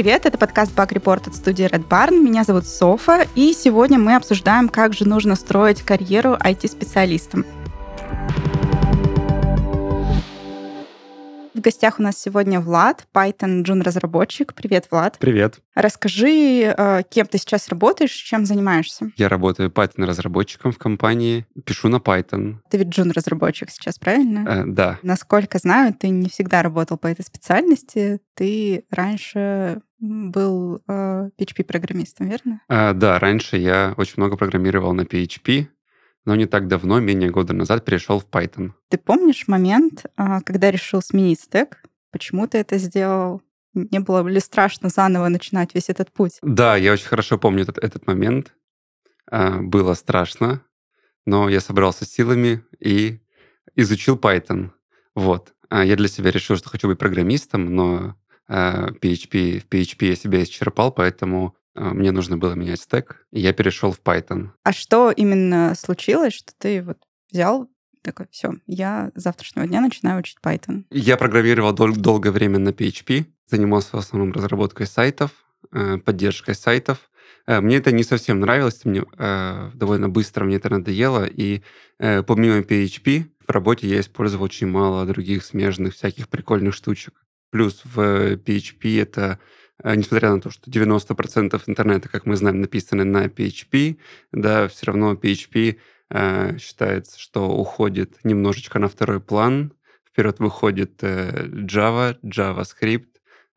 Привет, это подкаст Bug Report от студии Red Barn. Меня зовут Софа, и сегодня мы обсуждаем, как же нужно строить карьеру IT-специалистам. В гостях у нас сегодня Влад, Python Джун разработчик. Привет, Влад. Привет. Расскажи, э, кем ты сейчас работаешь, чем занимаешься? Я работаю Python разработчиком в компании, пишу на Python. Ты ведь Джун разработчик сейчас, правильно? Э, да. Насколько знаю, ты не всегда работал по этой специальности. Ты раньше был э, PHP-программистом, верно? Э, да, раньше я очень много программировал на PHP, но не так давно, менее года назад, перешел в Python. Ты помнишь момент, а, когда решил сменить стек? Почему ты это сделал? Не было ли страшно заново начинать весь этот путь? Да, я очень хорошо помню этот, этот момент. А, было страшно, но я собрался с силами и изучил Python. Вот. А, я для себя решил, что хочу быть программистом, но PHP, в PHP я себя исчерпал, поэтому мне нужно было менять стек, и я перешел в Python. А что именно случилось, что ты вот взял такой, все, я с завтрашнего дня начинаю учить Python? Я программировал дол- долгое время на PHP, занимался в основном разработкой сайтов, э, поддержкой сайтов. Э, мне это не совсем нравилось, мне э, довольно быстро мне это надоело, и э, помимо PHP в работе я использовал очень мало других смежных всяких прикольных штучек. Плюс в PHP это Э, несмотря на то, что 90% интернета, как мы знаем, написаны на PHP, да, все равно PHP э, считается, что уходит немножечко на второй план. Вперед выходит э, Java, JavaScript,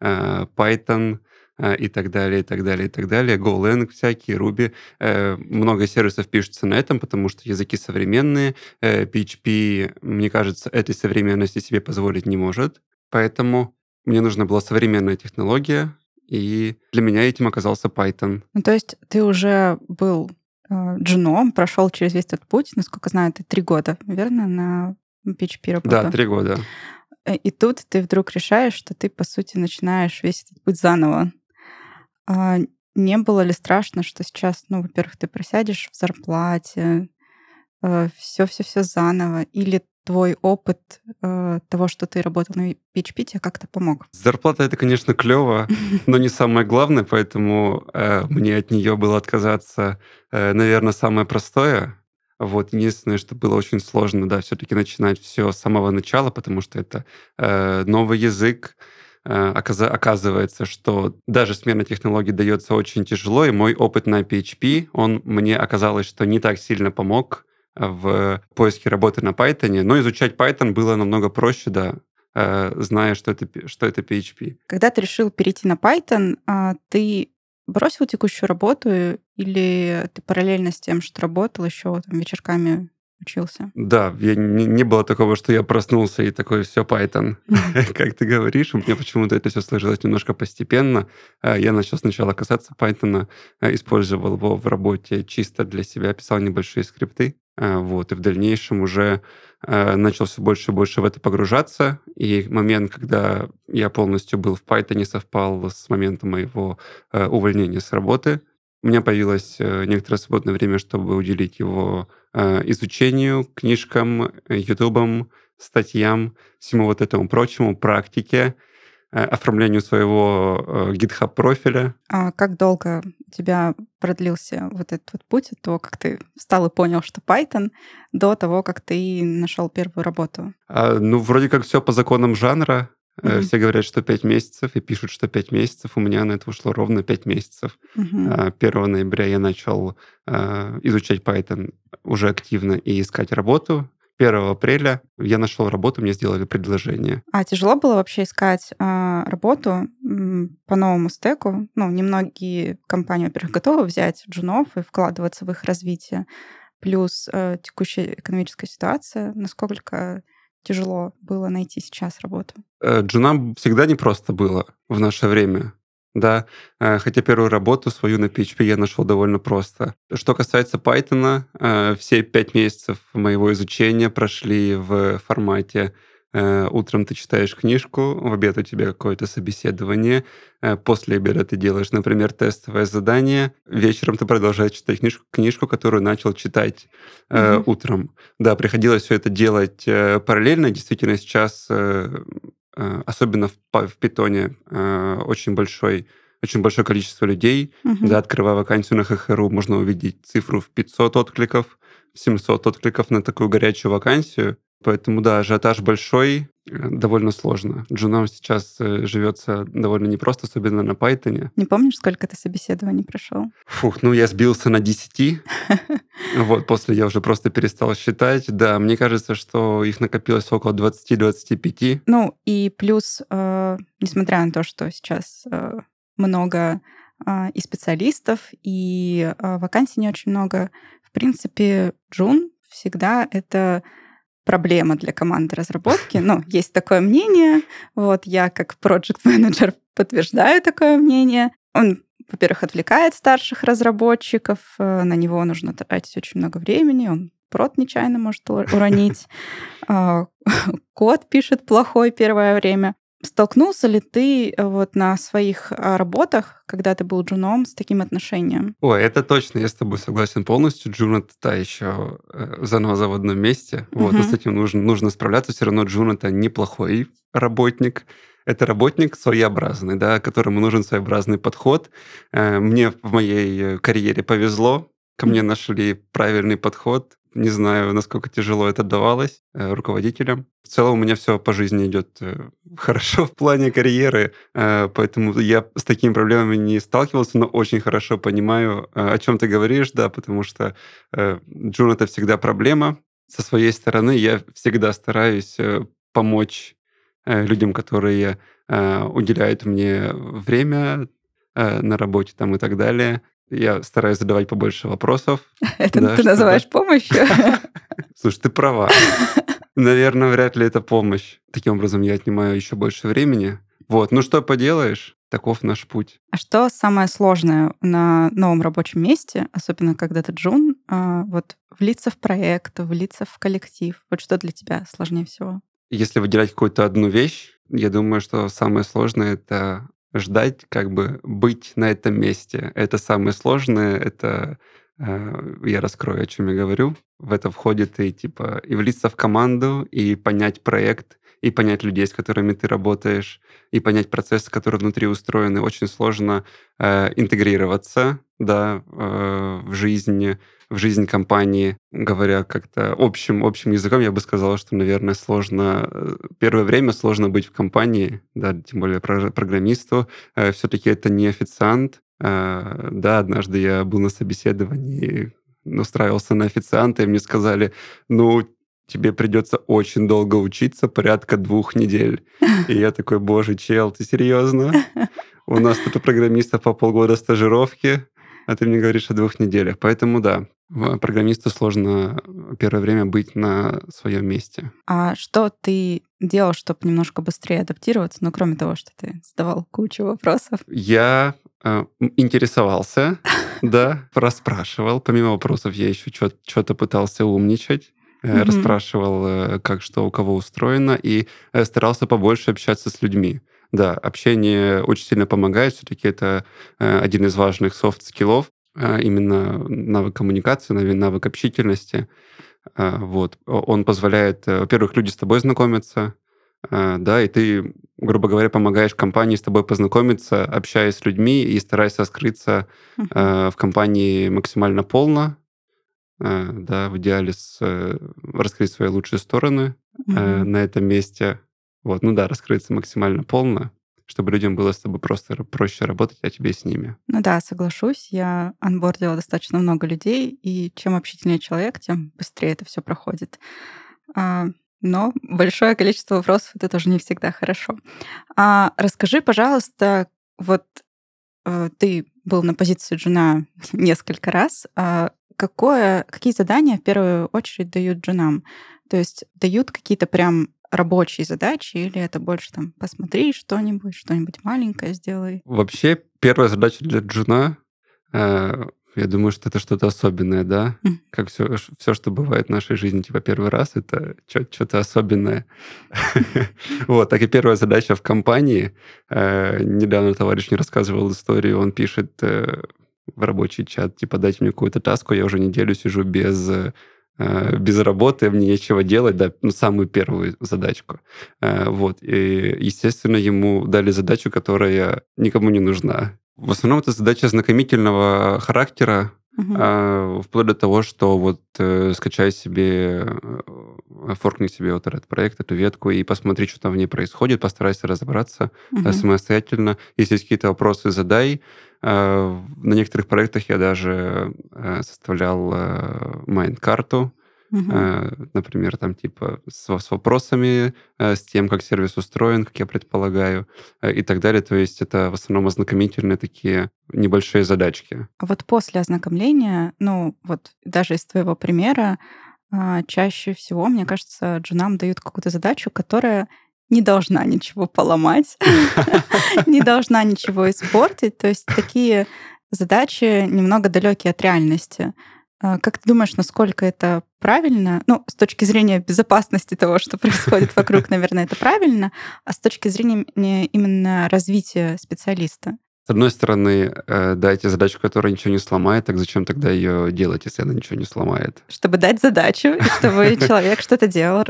э, Python э, и так далее, и так далее, и так далее. GoLang всякие, Ruby. Э, много сервисов пишется на этом, потому что языки современные. Э, PHP, мне кажется, этой современности себе позволить не может. Поэтому мне нужна была современная технология, и для меня этим оказался Python. Ну, то есть ты уже был э, джуном, прошел через весь этот путь, насколько знаю, ты три года, верно, на PHP работал? Да, три года. Э, и тут ты вдруг решаешь, что ты, по сути, начинаешь весь этот путь заново. А не было ли страшно, что сейчас, ну, во-первых, ты просядешь в зарплате, все-все-все э, заново, или твой опыт э, того, что ты работал на PHP, тебе как-то помог? Зарплата это, конечно, клево, но не самое главное, поэтому э, мне от нее было отказаться, э, наверное, самое простое. Вот единственное, что было очень сложно, да, все-таки начинать все с самого начала, потому что это э, новый язык, э, оказывается, что даже смена технологий дается очень тяжело, и мой опыт на PHP, он мне оказалось, что не так сильно помог, в поиске работы на Python, но изучать Python было намного проще, да, э, зная, что это, что это PHP. Когда ты решил перейти на Python, а, ты бросил текущую работу или ты параллельно с тем, что работал, еще там, вечерками учился? Да, я, не, не было такого, что я проснулся и такой, все, Python. Как ты говоришь, у меня почему-то это все сложилось немножко постепенно. Э, я начал сначала касаться Python, э, использовал его в работе чисто для себя, писал небольшие скрипты. Э, вот, и в дальнейшем уже э, начал все больше и больше в это погружаться. И момент, когда я полностью был в Python, совпал с моментом моего э, увольнения с работы. У меня появилось некоторое свободное время, чтобы уделить его изучению, книжкам, ютубам, статьям, всему вот этому прочему, практике. Э, оформлению своего э, GitHub профиля. А как долго у тебя продлился вот этот вот путь от того, как ты встал и понял, что Python, до того, как ты нашел первую работу? А, ну, вроде как все по законам жанра. Mm-hmm. Все говорят, что 5 месяцев, и пишут, что 5 месяцев. У меня на это ушло ровно 5 месяцев. Mm-hmm. 1 ноября я начал изучать Python уже активно и искать работу. 1 апреля я нашел работу, мне сделали предложение. А тяжело было вообще искать э, работу по новому стеку? Ну, немногие компании, во-первых, готовы взять джунов и вкладываться в их развитие. Плюс э, текущая экономическая ситуация. Насколько тяжело было найти сейчас работу? Э, джунам всегда непросто было в наше время да, э, хотя первую работу свою на PHP я нашел довольно просто. Что касается Python, э, все пять месяцев моего изучения прошли в формате э, Утром ты читаешь книжку, в обед у тебя какое-то собеседование, после обеда ты делаешь, например, тестовое задание, вечером ты продолжаешь читать книжку, книжку которую начал читать mm-hmm. утром. Да, приходилось все это делать параллельно. Действительно, сейчас э, особенно в, в питоне, э, очень большой очень большое количество людей. Угу. Да, открывая вакансию на ХХРУ, можно увидеть цифру в 500 откликов, 700 откликов на такую горячую вакансию. Поэтому, да, ажиотаж большой, э, довольно сложно. Джунам сейчас э, живется довольно непросто, особенно на Python. Не помнишь, сколько ты собеседований прошел? Фух, ну я сбился на 10. Вот, после я уже просто перестал считать. Да, мне кажется, что их накопилось около 20-25. Ну и плюс, э, несмотря на то, что сейчас много и специалистов, и вакансий не очень много, в принципе, Джун всегда это проблема для команды разработки. Ну, есть такое мнение. Вот я как проект менеджер подтверждаю такое мнение. Он, во-первых, отвлекает старших разработчиков, э, на него нужно тратить очень много времени, он прод нечаянно может уронить, а, код пишет плохой первое время. Столкнулся ли ты э, вот на своих а, работах, когда ты был джуном, с таким отношением? Ой, это точно, я с тобой согласен полностью. Джун — это та еще э, заноза в одном месте. Вот, угу. с этим нужно, нужно справляться. Все равно Джун — это неплохой работник. Это работник своеобразный, да, которому нужен своеобразный подход. Э, мне в моей карьере повезло, ко мне нашли правильный подход, не знаю, насколько тяжело это давалось э, руководителям. В целом у меня все по жизни идет э, хорошо в плане карьеры, э, поэтому я с такими проблемами не сталкивался, но очень хорошо понимаю, о чем ты говоришь, да, потому что Джун это всегда проблема. Со своей стороны я всегда стараюсь помочь людям, которые уделяют мне время на работе там и так далее. Я стараюсь задавать побольше вопросов. Это да, ты называешь помощью? Слушай, ты права. Наверное, вряд ли это помощь. Таким образом, я отнимаю еще больше времени. Вот, ну что поделаешь, таков наш путь. А что самое сложное на новом рабочем месте, особенно когда ты джун, а, вот влиться в проект, влиться в коллектив? Вот что для тебя сложнее всего? Если выделять какую-то одну вещь, я думаю, что самое сложное — это ждать, как бы быть на этом месте. Это самое сложное, это э, я раскрою, о чем я говорю. В это входит и типа и влиться в команду, и понять проект, и понять людей, с которыми ты работаешь, и понять процессы, которые внутри устроены. Очень сложно э, интегрироваться да, э, в жизни в жизнь компании, говоря как-то общим, общим языком, я бы сказал, что, наверное, сложно... Э, первое время сложно быть в компании, да, тем более программисту. Э, Все-таки это не официант. Э, да, однажды я был на собеседовании, устраивался на официанта, и мне сказали, ну, тебе придется очень долго учиться, порядка двух недель. И я такой, боже, чел, ты серьезно? У нас тут у программистов по полгода стажировки, а ты мне говоришь о двух неделях. Поэтому да, программисту сложно первое время быть на своем месте. А что ты делал, чтобы немножко быстрее адаптироваться, ну, кроме того, что ты задавал кучу вопросов? Я э, интересовался, да, расспрашивал. Помимо вопросов я еще что-то пытался умничать. Mm-hmm. расспрашивал, э, как что у кого устроено, и э, старался побольше общаться с людьми. Да, общение очень сильно помогает. Все-таки это один из важных софт-скиллов, именно навык коммуникации, навык общительности. Вот. Он позволяет, во-первых, люди с тобой знакомиться, да, и ты, грубо говоря, помогаешь компании с тобой познакомиться, общаясь с людьми и стараясь раскрыться в компании максимально полно, да, в идеале с, раскрыть свои лучшие стороны uh-huh. на этом месте, вот, ну да, раскрыться максимально полно, чтобы людям было с тобой просто проще работать, а тебе с ними. Ну да, соглашусь. Я анбордила достаточно много людей, и чем общительнее человек, тем быстрее это все проходит. А, но большое количество вопросов это тоже не всегда хорошо. А, расскажи, пожалуйста, вот э, ты был на позиции жена несколько раз. А какое, какие задания в первую очередь дают джунам? То есть дают какие-то прям рабочие задачи, или это больше там посмотри что-нибудь, что-нибудь маленькое сделай? Вообще, первая задача для джуна, э, я думаю, что это что-то особенное, да? Mm. Как все, все, что бывает в нашей жизни, типа первый раз, это что-то особенное. Вот, так и первая задача в компании. Э, недавно товарищ мне рассказывал историю, он пишет э, в рабочий чат, типа, дайте мне какую-то таску, я уже неделю сижу без э, без работы, мне нечего делать, да, ну, самую первую задачку. Э, вот. И, естественно, ему дали задачу, которая никому не нужна. В основном это задача знакомительного характера, а, вплоть до того, что вот э, скачай себе, э, форкни себе вот этот проект, эту ветку и посмотри, что там в ней происходит, постарайся разобраться Мгм. самостоятельно. Если есть какие-то вопросы, задай. Э, на некоторых проектах я даже э, составлял э, майнд-карту, Мгм. Э, например, там типа с, с вопросами, с тем, как сервис устроен, как я предполагаю, и так далее. То есть это в основном ознакомительные такие небольшие задачки. А вот после ознакомления, ну вот даже из твоего примера, а, чаще всего, мне кажется, джунам дают какую-то задачу, которая не должна ничего поломать, не должна ничего испортить. То есть такие задачи немного далекие от реальности. А, Как ты думаешь, насколько это правильно? Ну, с точки зрения безопасности того, что происходит вокруг, наверное, это правильно, а с точки зрения именно развития специалиста? С одной стороны, э, дайте задачу, которая ничего не сломает, так зачем тогда ее делать, если она ничего не сломает? Чтобы дать задачу, чтобы человек что-то делал,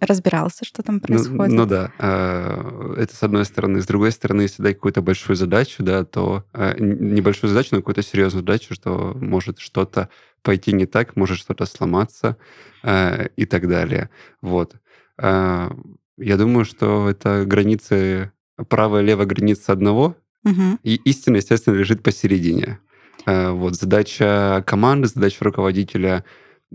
разбирался, что там Ну, происходит. ну да, э, это с одной стороны. С другой стороны, если дать какую-то большую задачу, да, то э, небольшую задачу, но какую-то серьезную задачу, что может что-то пойти не так, может что-то сломаться и так далее. Вот. Я думаю, что это границы, правая и левая граница одного, И истина, естественно, лежит посередине. Э, Вот задача команды, задача руководителя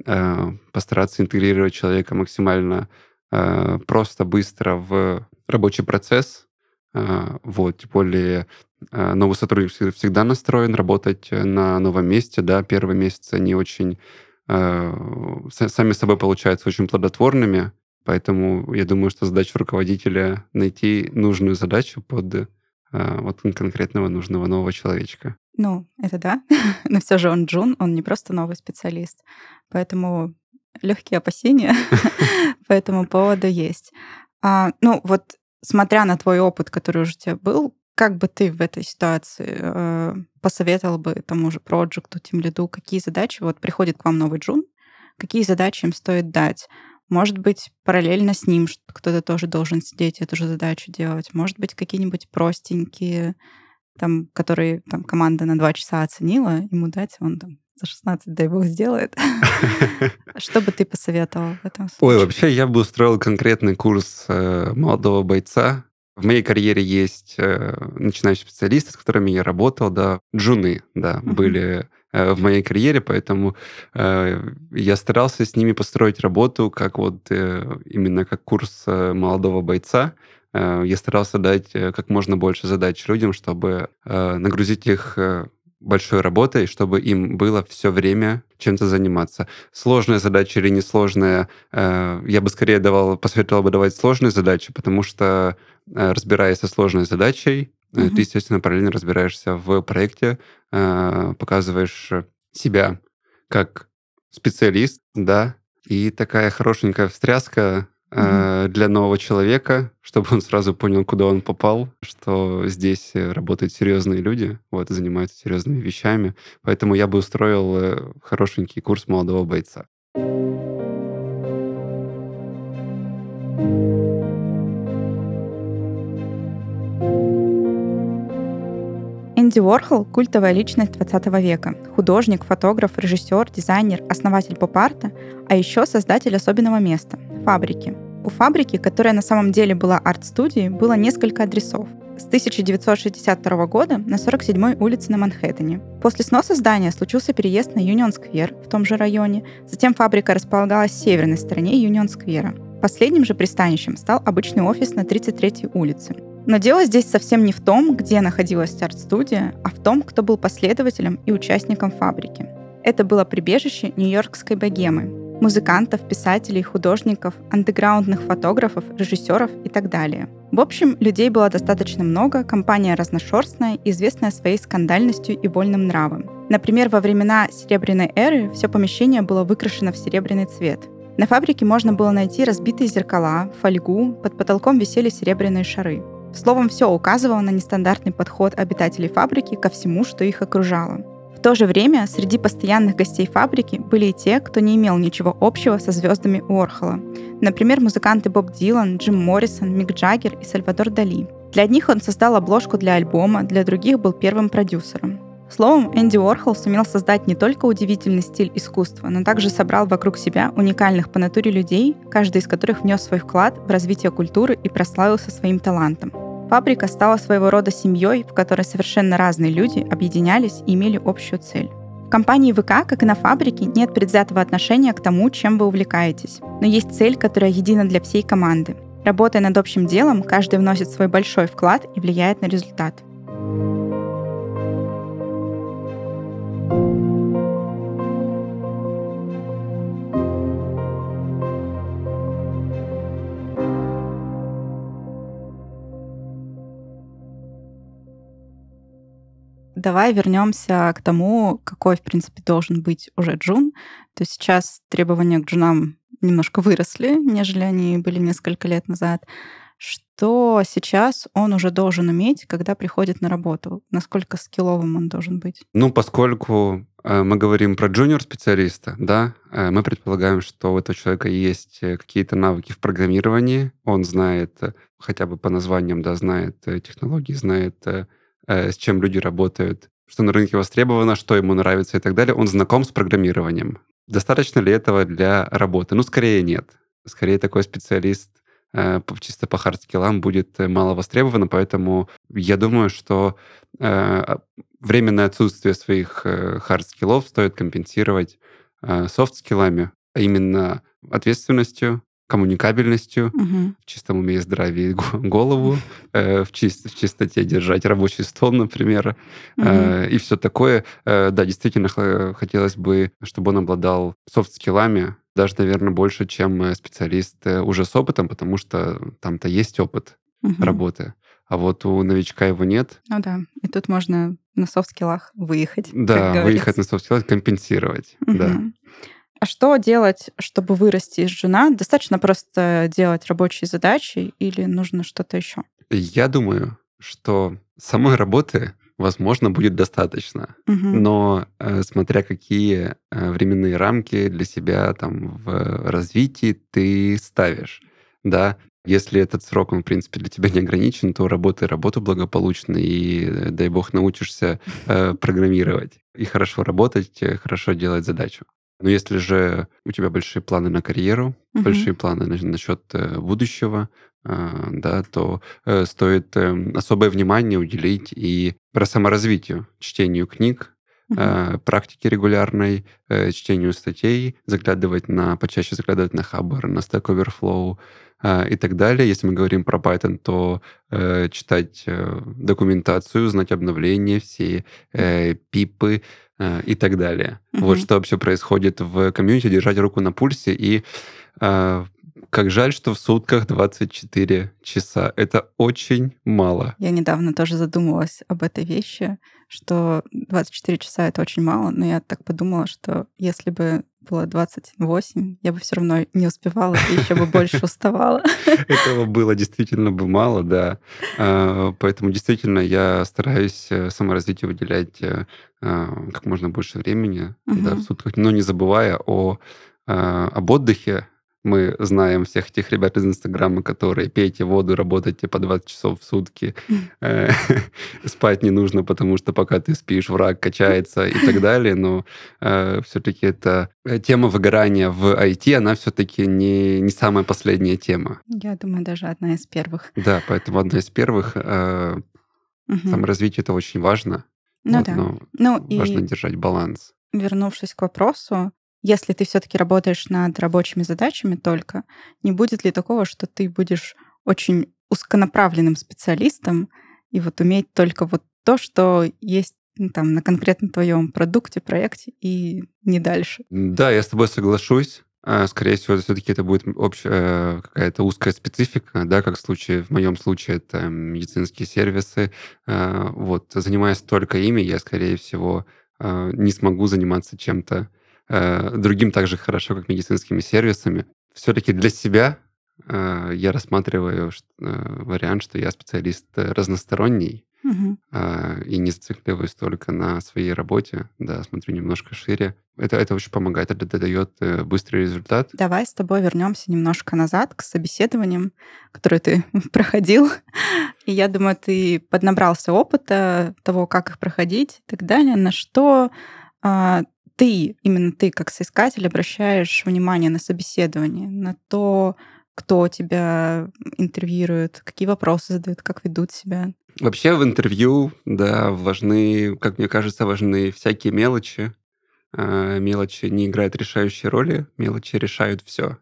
э, постараться интегрировать человека максимально э, просто, быстро в рабочий процесс. Вот, тем более новый сотрудник всегда- настроен работать на новом месте, да, первые месяцы они очень са- сами собой получаются очень плодотворными, поэтому я думаю, что задача руководителя найти нужную задачу под вот кон- конкретного нужного нового человечка. Ну, это да. Но все же он джун, он не просто новый специалист. Поэтому легкие опасения по этому поводу есть. А, ну, вот смотря на твой опыт, который уже у тебя был, как бы ты в этой ситуации э, посоветовал бы тому же проекту, тем лиду, какие задачи, вот приходит к вам новый джун, какие задачи им стоит дать? Может быть, параллельно с ним что- кто-то тоже должен сидеть эту же задачу делать. Может быть, какие-нибудь простенькие, там, которые там, команда на два часа оценила, ему дать, он там за 16, дай бог, сделает. Что бы ты посоветовал в этом Ой, случае? вообще я бы устроил конкретный курс э, молодого бойца. В моей карьере есть э, начинающие специалисты, с которыми я работал, да, джуны, да, были в моей карьере, поэтому э, я старался с ними построить работу как вот э, именно как курс э, молодого бойца. Э, я старался дать э, как можно больше задач людям, чтобы э, нагрузить их э, большой работой, чтобы им было все время чем-то заниматься. Сложная задача или несложная, э, я бы скорее давал, посоветовал бы давать сложные задачи, потому что, э, разбираясь со сложной задачей, э, Мгм. ты, естественно, параллельно разбираешься в проекте, э, показываешь себя как специалист, да, и такая хорошенькая встряска э, для нового человека, чтобы он сразу понял, куда он попал, что здесь э, работают серьезные люди, вот, занимаются серьезными вещами. Поэтому я бы устроил э, хорошенький курс молодого бойца. Энди Уорхол — культовая личность 20 века. Художник, фотограф, режиссер, дизайнер, основатель поп-арта, а еще создатель особенного места — фабрики. У фабрики, которая на самом деле была арт-студией, было несколько адресов. С 1962 года на 47-й улице на Манхэттене. После сноса здания случился переезд на Юнион-сквер в том же районе. Затем фабрика располагалась в северной стороне Юнион-сквера. Последним же пристанищем стал обычный офис на 33-й улице. Но дело здесь совсем не в том, где находилась арт-студия, а в том, кто был последователем и участником фабрики. Это было прибежище нью-йоркской богемы, музыкантов, писателей, художников, андеграундных фотографов, режиссеров и так далее. В общем, людей было достаточно много, компания разношерстная, известная своей скандальностью и вольным нравом. Например, во времена Серебряной эры все помещение было выкрашено в серебряный цвет. На фабрике можно было найти разбитые зеркала, фольгу, под потолком висели серебряные шары. Словом, все указывало на нестандартный подход обитателей фабрики ко всему, что их окружало. В то же время среди постоянных гостей фабрики были и те, кто не имел ничего общего со звездами Уорхола. Например, музыканты Боб Дилан, Джим Моррисон, Мик Джаггер и Сальвадор Дали. Для одних он создал обложку для альбома, для других был первым продюсером. Словом, Энди Уорхол сумел создать не только удивительный стиль искусства, но также собрал вокруг себя уникальных по натуре людей, каждый из которых внес свой вклад в развитие культуры и прославился своим талантом. Фабрика стала своего рода семьей, в которой совершенно разные люди объединялись и имели общую цель. В компании ВК, как и на фабрике, нет предвзятого отношения к тому, чем вы увлекаетесь. Но есть цель, которая едина для всей команды. Работая над общим делом, каждый вносит свой большой вклад и влияет на результат. Давай вернемся к тому, какой, в принципе, должен быть уже джун. То есть сейчас требования к джунам немножко выросли, нежели они были несколько лет назад. Что сейчас он уже должен уметь, когда приходит на работу? Насколько скилловым он должен быть? Ну, поскольку э, мы говорим про джуниор-специалиста, да, э, мы предполагаем, что у этого человека есть э, какие-то навыки в программировании, он знает хотя бы по названиям, да, знает технологии, знает с чем люди работают, что на рынке востребовано, что ему нравится и так далее, он знаком с программированием. Достаточно ли этого для работы? Ну, скорее нет. Скорее такой специалист э, чисто по хардскиллам будет э, мало востребован, поэтому я думаю, что временное отсутствие своих хардскиллов стоит компенсировать софт-скиллами, а именно ответственностью, коммуникабельностью, угу. в чистом уме здравии голову, э, в, чист, в чистоте держать рабочий стол, например, угу. э, и все такое. Э, да, действительно хотелось бы, чтобы он обладал софт-скиллами, даже, наверное, больше, чем э, специалист э, уже с опытом, потому что там-то есть опыт угу. работы. А вот у новичка его нет. Ну да, и тут можно на софт-скиллах выехать. Да, выехать на софт-скиллах, компенсировать, угу. да. А что делать, чтобы вырасти из жена? Достаточно просто делать рабочие задачи или нужно что-то еще? Я думаю, что самой работы, возможно, будет достаточно. Угу. Но э, смотря какие э, временные рамки для себя там в развитии ты ставишь, да, если этот срок, он, в принципе, для тебя не ограничен, то работай работу благополучно, и, э, дай бог, научишься э, программировать и хорошо работать, э, хорошо делать задачу. Но если же у тебя большие планы на карьеру, угу. большие планы на, насчет э, будущего, э, да, то э, стоит э, особое внимание уделить и про саморазвитие, чтению книг. Э, практике регулярной, э, чтению статей, заглядывать на, почаще заглядывать на Хабар, на Stack Overflow, и так далее. Если мы говорим про Python, то э, читать э, документацию, знать обновления, все э, пипы, Э, и так далее. Угу. Вот что вообще происходит в комьюнити, держать руку на пульсе. И э, как жаль, что в сутках 24 часа. Это очень мало. Я недавно тоже задумалась об этой вещи, что 24 часа это очень мало, но я так подумала, что если бы было 28, я бы все равно не успевала и еще бы больше уставала. Этого было действительно бы мало, да. А, поэтому действительно я стараюсь э, саморазвитию выделять э, а, как можно больше времени да, в сутках, но не забывая о, а, об отдыхе, мы знаем всех этих ребят из Инстаграма, которые пейте воду, работайте по 20 часов в сутки. Э, спать не нужно, потому что пока ты спишь, враг качается и так далее. Но э, все-таки это э, тема выгорания в IT, она все-таки не, не самая последняя тема. Я думаю, даже одна из первых. Да, поэтому одна из первых. Саморазвитие это очень важно. Ну да. Ну, важно держать баланс. Вернувшись к вопросу, если ты все-таки работаешь над рабочими задачами только, не будет ли такого, что ты будешь очень узконаправленным специалистом и вот уметь только вот то, что есть ну, там на конкретно твоем продукте, проекте и не дальше. Да, я с тобой соглашусь. А, скорее всего, все-таки это будет общая э, какая-то узкая специфика, да, как в случае, в моем случае это медицинские сервисы. А, вот, занимаясь только ими, я, скорее всего, а, не смогу заниматься чем-то Э, другим так же хорошо, как медицинскими сервисами. Все-таки для себя э, я рассматриваю э, вариант, что я специалист разносторонний, Мгм. а, и не зацикливаюсь только на своей работе, да, смотрю немножко шире. Это, это очень помогает, это дает э, быстрый результат. Давай с тобой вернемся немножко назад к собеседованиям, которые ты проходил. И я думаю, ты поднабрался опыта того, как их проходить и так далее. На что а, ты, именно ты как соискатель, обращаешь внимание на собеседование, на то, кто тебя интервьюирует, какие вопросы задают, как ведут себя. Вообще в интервью, да, важны, как мне кажется, важны всякие мелочи. А, мелочи не играют решающей роли, мелочи решают все.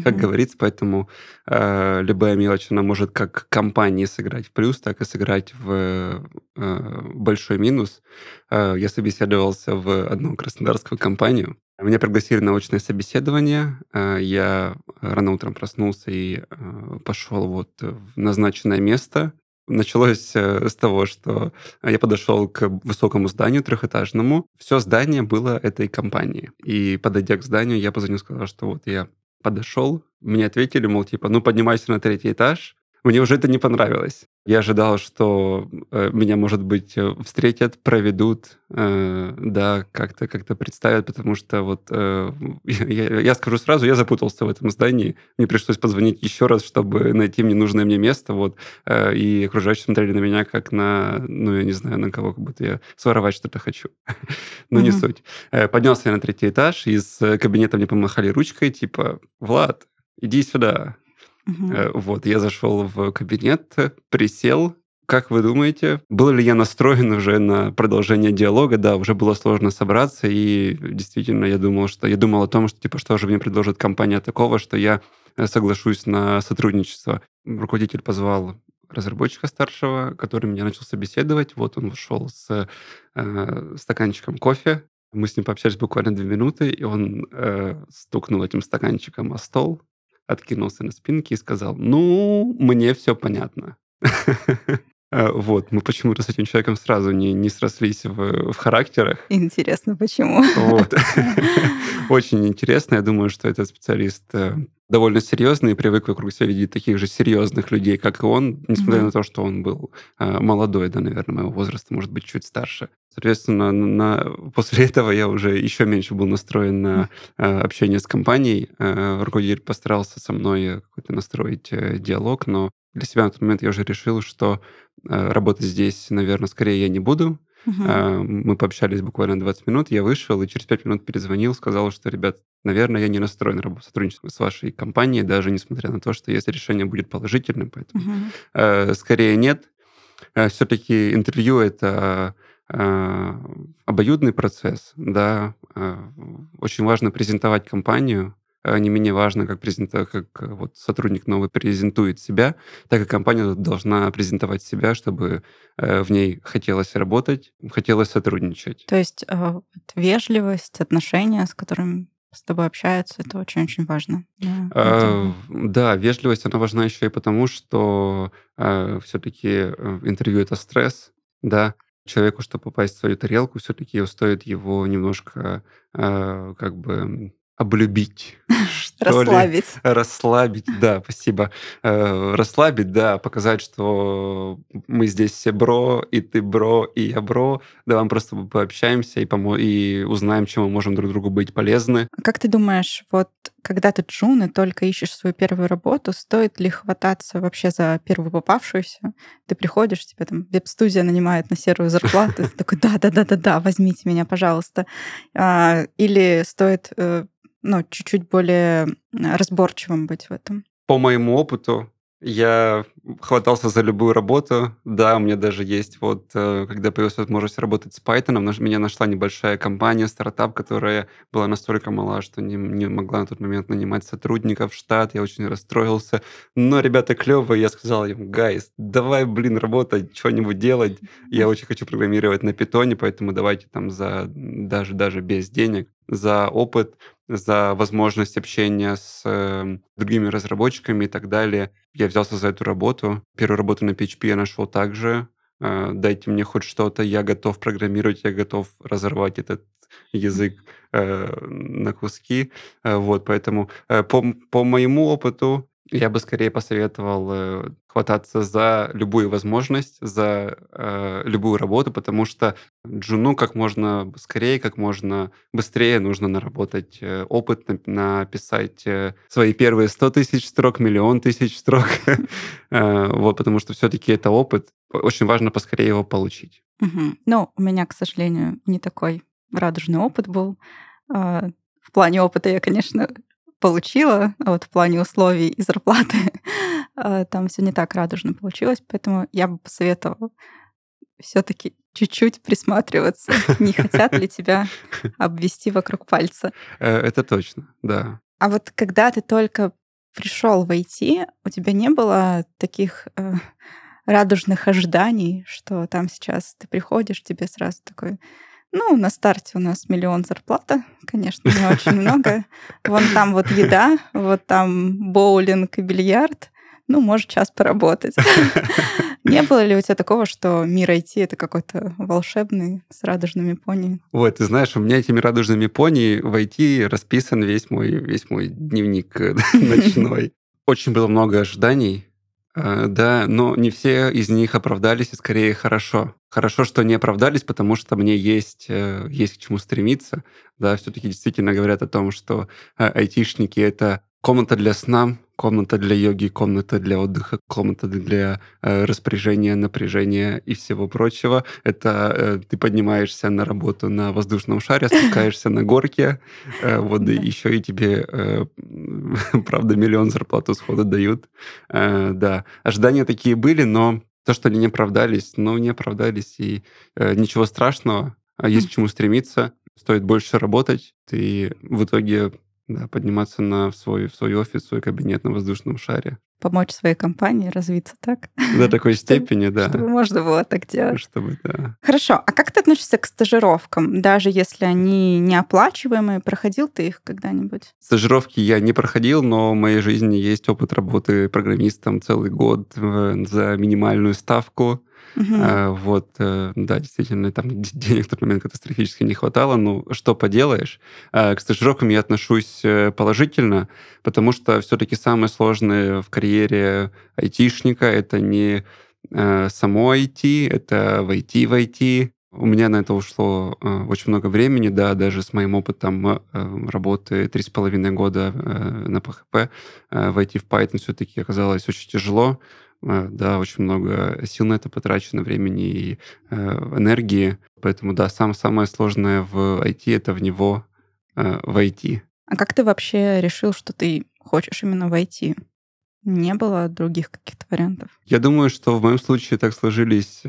Как Мгм. говорится, поэтому э, любая мелочь, она может как компании сыграть в плюс, так и сыграть в э, большой минус. Э, я собеседовался в одну краснодарскую компанию. Меня пригласили на очное собеседование. Э, я рано утром проснулся и э, пошел вот в назначенное место. Началось э, с того, что я подошел к высокому зданию трехэтажному. Все здание было этой компании. И подойдя к зданию, я позвонил, сказал, что вот я подошел, мне ответили, мол, типа, ну, поднимайся на третий этаж. Мне уже это не понравилось. Я ожидал, что э, меня, может быть, э, встретят, проведут, э, да, как-то как представят, потому что вот э, я, я скажу сразу, я запутался в этом здании. Мне пришлось позвонить еще раз, чтобы найти мне нужное мне место, вот. Э, и окружающие смотрели на меня как на, ну, я не знаю, на кого, как будто я своровать что-то хочу. Но не Мгм. суть. Э, Поднялся я на третий этаж, из кабинета мне помахали ручкой, типа, Влад, иди сюда. Э, Вот, я зашел в кабинет, присел. Как вы думаете, был ли я настроен уже на продолжение диалога? Да, уже было сложно собраться, и действительно я думал, что я думал о том, что типа что же мне предложит компания такого, что я э, соглашусь на сотрудничество. Руководитель позвал разработчика старшего, который меня начал собеседовать. Вот он вышел с э, стаканчиком кофе. Мы с ним пообщались буквально две минуты, и он э, стукнул этим стаканчиком о стол, откинулся на спинке и сказал, ну, мне все понятно. Э, Вот, мы почему-то с этим человеком сразу не, не срослись в, в характерах. Интересно, почему? Вот. Очень интересно. Я думаю, что этот специалист э, довольно серьезный и привык вокруг себя видеть таких же серьезных людей, как и он, несмотря Мгм. на то, что он был э, молодой, да, наверное, моего возраста, может быть, чуть старше. Соответственно, на, после этого я уже еще меньше был настроен на э, общение с компанией. Э, руководитель постарался со мной какой-то настроить э, диалог, но для себя на тот момент я уже решил, что э, работать здесь, наверное, скорее я не буду. А, Мы пообщались буквально 20 минут, я вышел и через 5 минут перезвонил, сказал, что, ребят, наверное, я не настроен работать сотрудничество с вашей компанией, даже несмотря на то, что если решение будет положительным, поэтому э, скорее нет. Все-таки интервью это э, обоюдный процесс, да. Э, Очень важно презентовать компанию, э, не менее важно, как, презента- как э, вот сотрудник новый презентует себя, так и компания должна презентовать себя, чтобы э, в ней хотелось работать, хотелось сотрудничать. То есть э, вежливость, отношения, с которыми с тобой общаются, это очень-очень важно. Да, Э, Да, вежливость, она важна еще и потому, что все-таки интервью это стресс, да. Человеку, чтобы попасть в свою тарелку, все-таки стоит его немножко э, как бы облюбить, что ли. Расслабить. Расслабить, да, спасибо. Э, Расслабить, да, показать, что мы здесь все бро, и ты бро, и я бро. Давай мы просто пообщаемся и, помо- и узнаем, чем мы можем друг другу быть полезны. Как ты думаешь, вот когда ты джун и только ищешь свою первую работу, стоит ли хвататься вообще за первую попавшуюся? Ты приходишь, тебя там веб-студия нанимает на серую зарплату, ты такой, да-да-да-да-да, возьмите меня, пожалуйста. А, Или стоит э, ну, чуть-чуть более разборчивым быть в этом? По моему опыту, я хватался за любую работу. Да, у меня даже есть вот, э, когда появилась возможность работать с Python, меня нашла небольшая компания, стартап, которая была настолько мала, что не, не могла на тот момент нанимать сотрудников в штат. Я очень расстроился. Но ребята клевые, я сказал им, гайс, давай, блин, работать, что-нибудь делать. Я очень хочу программировать на питоне, поэтому давайте там за даже, даже без денег, за опыт, за возможность общения с э, другими разработчиками и так далее. Я взялся за эту работу. Первую работу на PHP я нашел также. Э, дайте мне хоть что-то, я готов программировать, я готов разорвать этот язык э, на куски. Э, вот, поэтому э, по, по моему опыту Я бы скорее посоветовал э, хвататься за любую возможность, за э, любую работу, потому что джуну как можно скорее, как можно быстрее нужно наработать э, опыт, написать э, свои первые 100 тысяч строк, миллион тысяч строк. Э, вот, потому что все-таки это опыт. Очень важно поскорее его получить. Ну, у меня, к сожалению, не такой радужный опыт был. А, в плане опыта я, конечно, получила, а вот в плане условий и зарплаты а, там все не так радужно получилось, поэтому я бы посоветовала все-таки чуть-чуть присматриваться, не хотят ли тебя обвести вокруг пальца. Э, это точно, да. А вот когда ты только пришел в IT, у тебя не было таких э, радужных ожиданий, что там сейчас ты приходишь, тебе сразу такой ну, на старте у нас миллион зарплата, конечно, не очень много. Вон там вот еда, вот там боулинг и бильярд. Ну, может, час поработать. Не было ли у тебя такого, что мир IT — это какой-то волшебный с радужными пони? Вот, ты знаешь, у меня этими радужными пони в IT расписан весь мой, весь мой дневник ночной. Очень было много ожиданий, Э, да, но не все из них оправдались, и скорее хорошо. Хорошо, что не оправдались, потому что мне есть, э, есть к чему стремиться. Да, все-таки действительно говорят о том, что э, айтишники — это комната для сна, комната для йоги, комната для отдыха, комната для э, распоряжения, напряжения и всего прочего. Это э, ты поднимаешься на работу на воздушном шаре, спускаешься на горке, э, вот и еще и тебе, э, правда, миллион зарплату сходу дают. Э, да, ожидания такие были, но то, что они не оправдались, ну, не оправдались, и э, ничего страшного, а есть к чему стремиться, стоит больше работать, ты в итоге да, подниматься на, в, свой, в свой офис, в свой кабинет на воздушном шаре. Помочь своей компании развиться так? До такой степени, да. Чтобы можно было так делать. Чтобы, да. Хорошо. А как ты относишься к стажировкам, даже если они неоплачиваемые? Проходил ты их когда-нибудь? Стажировки я не проходил, но в моей жизни есть опыт работы программистом целый год э, за минимальную ставку. Угу. А, вот, э, да, действительно, там денег в тот момент катастрофически не хватало. Ну, что поделаешь? А, к стажировкам я отношусь э, положительно, потому что все-таки самое сложное в карьере айтишника — это не э, само IT, это войти в IT, у меня на это ушло очень много времени, да, даже с моим опытом работы три с половиной года на э, войти в Python все-таки оказалось очень тяжело. Э, да, очень много сил на это потрачено, времени и э, энергии. Поэтому, да, сам, самое сложное в IT — это в него э, войти. А как ты вообще решил, что ты хочешь именно войти? Не было других каких-то вариантов? Я думаю, что в моем случае так сложились,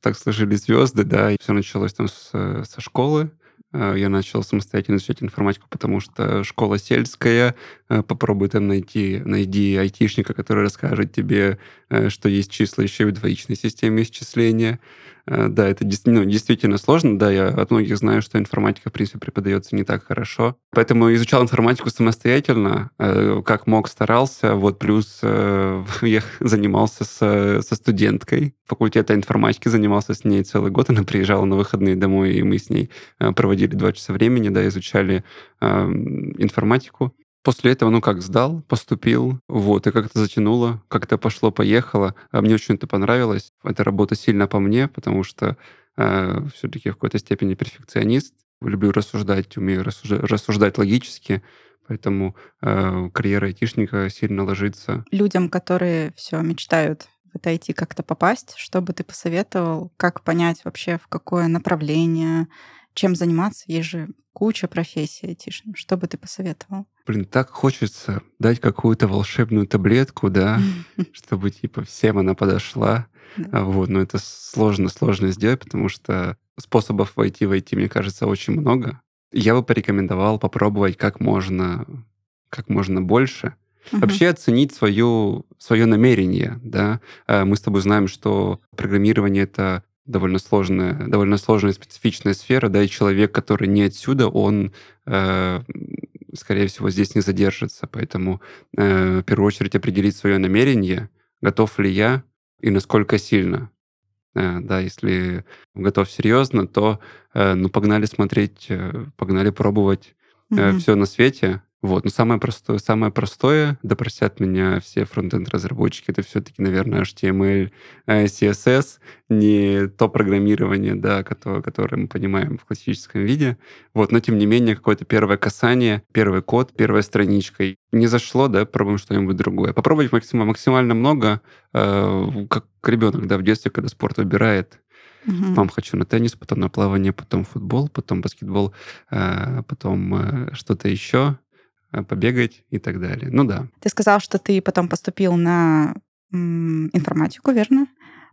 так сложились звезды, да, и все началось там с, со школы. Э, я начал самостоятельно изучать информатику, потому что школа сельская, э, попробуй там найти, найди айтишника, который расскажет тебе, э, что есть числа еще и в двоичной системе исчисления. Э, да, это ну, действительно сложно. Да, я от многих знаю, что информатика, в принципе, преподается не так хорошо. Поэтому изучал информатику самостоятельно, э, как мог, старался. Вот плюс э, я занимался с, со студенткой факультета информатики, занимался с ней целый год. Она приезжала на выходные домой, и мы с ней проводили два часа времени, да, изучали информатику. После этого, ну как, сдал, поступил, вот, и как-то затянуло, как-то пошло-поехало. А мне очень это понравилось. Эта работа сильно по мне, потому что э, все-таки в какой-то степени перфекционист. Люблю рассуждать, умею рассуждать, рассуждать логически, поэтому э, карьера айтишника сильно ложится. Людям, которые все мечтают в это IT как-то попасть, что бы ты посоветовал, как понять вообще, в какое направление, чем заниматься? Есть же куча профессий айтишных. Что бы ты посоветовал? Блин, так хочется дать какую-то волшебную таблетку, да, чтобы, типа, всем она подошла. Да. Вот, но это сложно, сложно сделать, потому что способов войти в IT, мне кажется, очень много. Я бы порекомендовал попробовать как можно, как можно больше. Uh-huh. Вообще оценить свою, свое намерение, да. Э, мы с тобой знаем, что программирование — это довольно сложная, довольно сложная специфичная сфера, да, и человек, который не отсюда, он, э, скорее всего, здесь не задержится. Поэтому э, в первую очередь определить свое намерение, готов ли я и насколько сильно. Э, да, если готов серьезно, то э, ну погнали смотреть, э, погнали пробовать mm-hmm. все на свете. Вот. Но самое простое, самое простое, да простят меня все фронтенд-разработчики, это все-таки, наверное, HTML, э, CSS, не то программирование, да, которое, которое мы понимаем в классическом виде. Вот. Но, тем не менее, какое-то первое касание, первый код, первая страничка. Не зашло, да, пробуем что-нибудь другое. Попробовать максимально, максимально много, э, как ребенок, да, в детстве, когда спорт выбирает, Угу. Мам, хочу на теннис, потом на плавание, потом футбол, потом баскетбол, э, потом э, что-то еще. Э, побегать и так далее. Ну да. Ты сказал, что ты потом поступил на информатику, верно?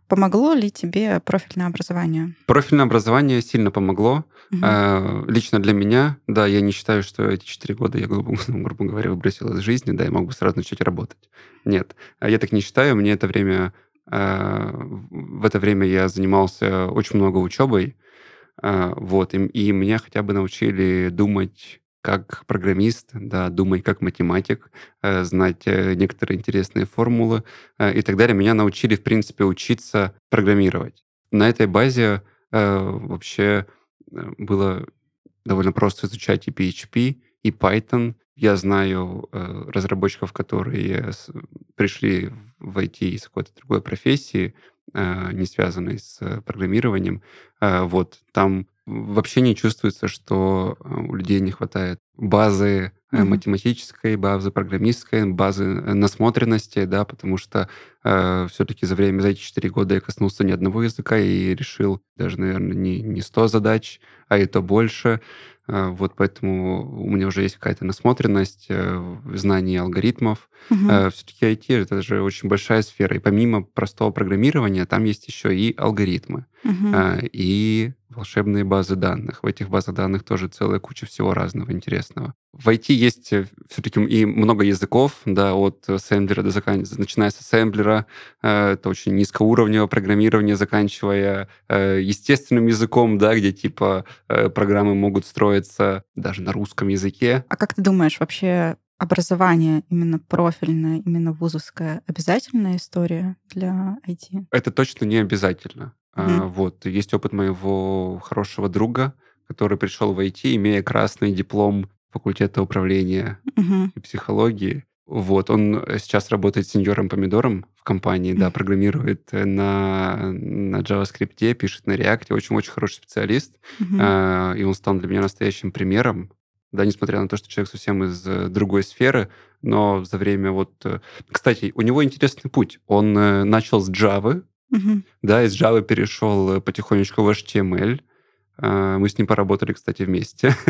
Помогло ли тебе профильное образование? Профильное образование сильно помогло. Угу. Лично для меня, да, я не считаю, что эти четыре года я, грубо, грубо говоря, выбросил из жизни, да, я мог бы сразу начать работать. Нет, я так не считаю. Мне это время... Э, в это время я занимался очень много учебой, вот, и, и меня хотя бы научили думать как программист, да, думать как математик, э, знать э, некоторые интересные формулы э, и так далее. Меня научили, в принципе, учиться программировать. На этой базе вообще было довольно просто изучать и PHP, и Python. Я знаю разработчиков, которые пришли в IT из какой-то другой профессии, не связанной с программированием. Вот там вообще не чувствуется, что э, у людей не хватает базы mm-hmm. математической, базы программистской, базы э, насмотренности, да, потому что э, все-таки за время, за эти четыре года я коснулся ни одного языка и решил даже, наверное, не, не 100 задач, а и то больше. Э, вот поэтому у меня уже есть какая-то насмотренность, э, знание алгоритмов. Угу. Все-таки IT — это же очень большая сфера. И помимо простого программирования, там есть еще и алгоритмы. Угу. И волшебные базы данных. В этих базах данных тоже целая куча всего разного интересного. В IT есть все-таки и много языков, да, от ассемблера до заканчивая, начиная с ассемблера, это очень низкоуровневое программирование, заканчивая естественным языком, да, где типа программы могут строить строится даже на русском языке. А как ты думаешь, вообще образование именно профильное, именно вузовское, обязательная история для IT? Это точно не обязательно. Mm-hmm. вот, есть опыт моего хорошего друга, который пришел в IT, имея красный диплом факультета управления mm-hmm. и психологии. Вот, он сейчас работает сеньором-помидором в компании, да, программирует на, на JavaScript, пишет на React, очень-очень хороший специалист, mm-hmm. и он стал для меня настоящим примером, да, несмотря на то, что человек совсем из э, другой сферы, но за время вот... Э, кстати, у него интересный путь. Он э, начал с Java, mm-hmm. да, из Java перешел потихонечку в HTML, мы с ним поработали, кстати, вместе.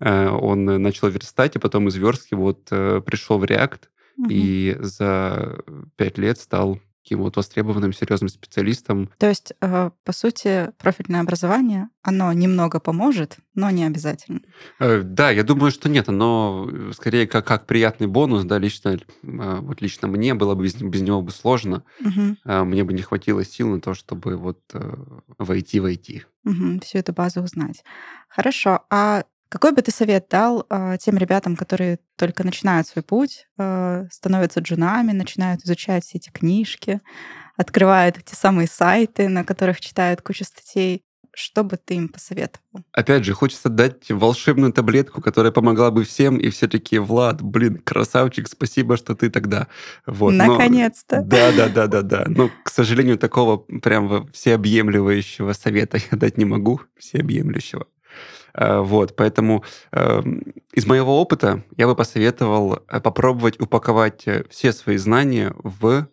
А, он начал верстать, и потом из верстки вот э, пришел в React, угу. и за пять лет стал таким вот востребованным серьезным специалистом. То есть, э, по сути, профильное образование, оно немного поможет, но не обязательно. Э, да, я думаю, что нет. Оно скорее как, как приятный бонус, да, лично, вот лично мне было бы без, без него бы сложно. Угу. Мне бы не хватило сил на то, чтобы вот войти войти. Угу, всю эту базу узнать. Хорошо. А какой бы ты совет дал э, тем ребятам, которые только начинают свой путь, э, становятся джунами, начинают изучать все эти книжки, открывают эти самые сайты, на которых читают кучу статей? Что бы ты им посоветовал? Опять же, хочется дать волшебную таблетку, которая помогла бы всем, и все таки Влад, блин, красавчик, спасибо, что ты тогда. Вот. Наконец-то. Да, да, да, да, да. Но, к сожалению, такого прям всеобъемлющего совета я дать не могу, всеобъемлющего. Э, вот, поэтому эм, из моего опыта я бы посоветовал э, попробовать упаковать э, все свои знания в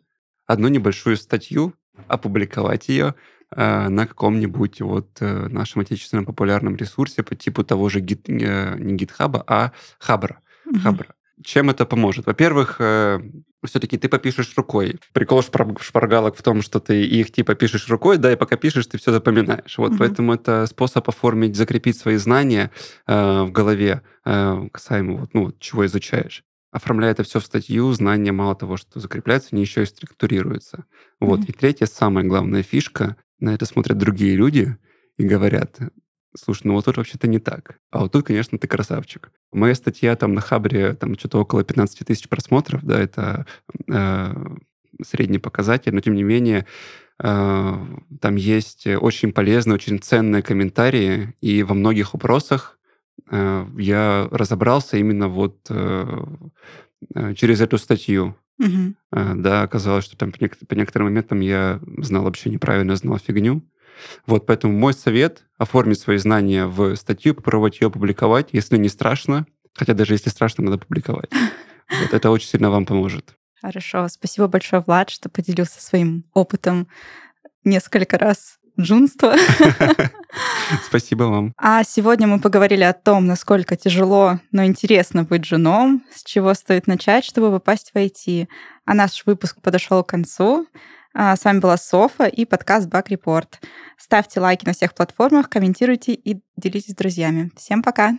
одну небольшую статью, опубликовать ее на каком-нибудь вот нашем отечественном популярном ресурсе по типу того же гит, не гитхаба, а хабра. Хабра. Чем это поможет? Во-первых, э, все-таки ты попишешь рукой. Прикол шпаргалок в том, что ты их типа пишешь рукой, да, и пока пишешь, ты все запоминаешь. Вот, угу. поэтому это способ оформить, закрепить свои знания э, в голове э, касаемо вот, ну, чего изучаешь. Оформляя это все в статью, знания мало того, что закрепляются, они еще и структурируются. Вот. mm И третья, самая главная фишка, на это смотрят другие люди и говорят, слушай, ну вот тут вообще-то не так. А вот тут, конечно, ты красавчик. Моя статья там на Хабре, там что-то около 15 тысяч просмотров, да, это э, средний показатель, но тем не менее э, там есть очень полезные, очень ценные комментарии, и во многих вопросах э, я разобрался именно вот э, э, через эту статью. Мгм. Э, Да, оказалось, что там по, нек- по некоторым моментам я знал вообще неправильно, знал фигню. Вот, поэтому мой совет – оформить свои знания в статью, попробовать ее опубликовать, если не страшно. Хотя даже если страшно, надо публиковать. Вот это очень сильно вам поможет. Хорошо. Спасибо большое, Влад, что поделился своим опытом несколько раз джунства. Спасибо вам. А сегодня мы поговорили о том, насколько тяжело, но интересно быть женом, с чего стоит начать, чтобы попасть в IT. А наш выпуск подошел к концу. А, С вами была Софа и подкаст Баг Report. Ставьте лайки на всех платформах, комментируйте и делитесь с друзьями. Всем пока!